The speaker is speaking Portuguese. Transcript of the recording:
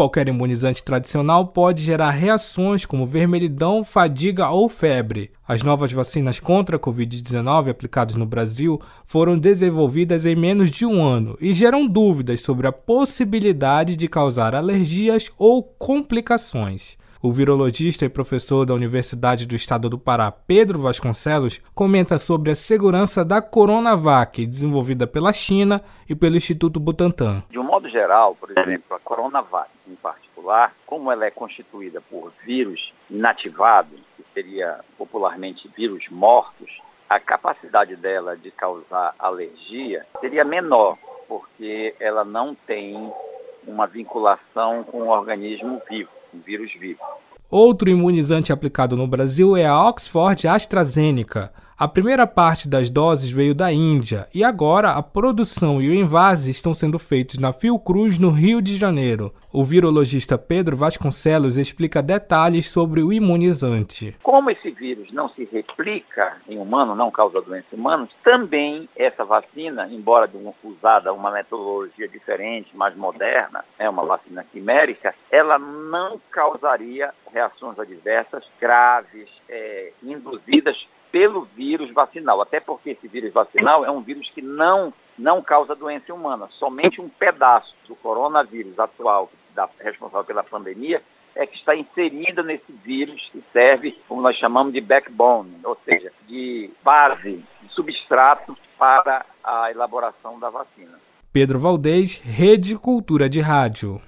Qualquer imunizante tradicional pode gerar reações como vermelhidão, fadiga ou febre. As novas vacinas contra a Covid-19 aplicadas no Brasil foram desenvolvidas em menos de um ano e geram dúvidas sobre a possibilidade de causar alergias ou complicações. O virologista e professor da Universidade do Estado do Pará, Pedro Vasconcelos, comenta sobre a segurança da Coronavac, desenvolvida pela China e pelo Instituto Butantan. De um modo geral, por exemplo, a Coronavac particular, como ela é constituída por vírus inativado, que seria popularmente vírus mortos, a capacidade dela de causar alergia seria menor, porque ela não tem uma vinculação com o organismo vivo um vírus vivo. Outro imunizante aplicado no Brasil é a Oxford AstraZeneca. A primeira parte das doses veio da Índia e agora a produção e o invase estão sendo feitos na Fiocruz, no Rio de Janeiro. O virologista Pedro Vasconcelos explica detalhes sobre o imunizante. Como esse vírus não se replica em humano, não causa doença em humanos, também essa vacina, embora usada uma metodologia diferente, mais moderna, é uma vacina quimérica, ela não causaria reações adversas graves, é, induzidas pelo vírus vacinal. Até porque esse vírus vacinal é um vírus que não, não causa doença humana. Somente um pedaço do coronavírus atual, da, responsável pela pandemia, é que está inserido nesse vírus que serve, como nós chamamos de backbone, ou seja, de base, de substrato para a elaboração da vacina. Pedro Valdez, Rede Cultura de Rádio.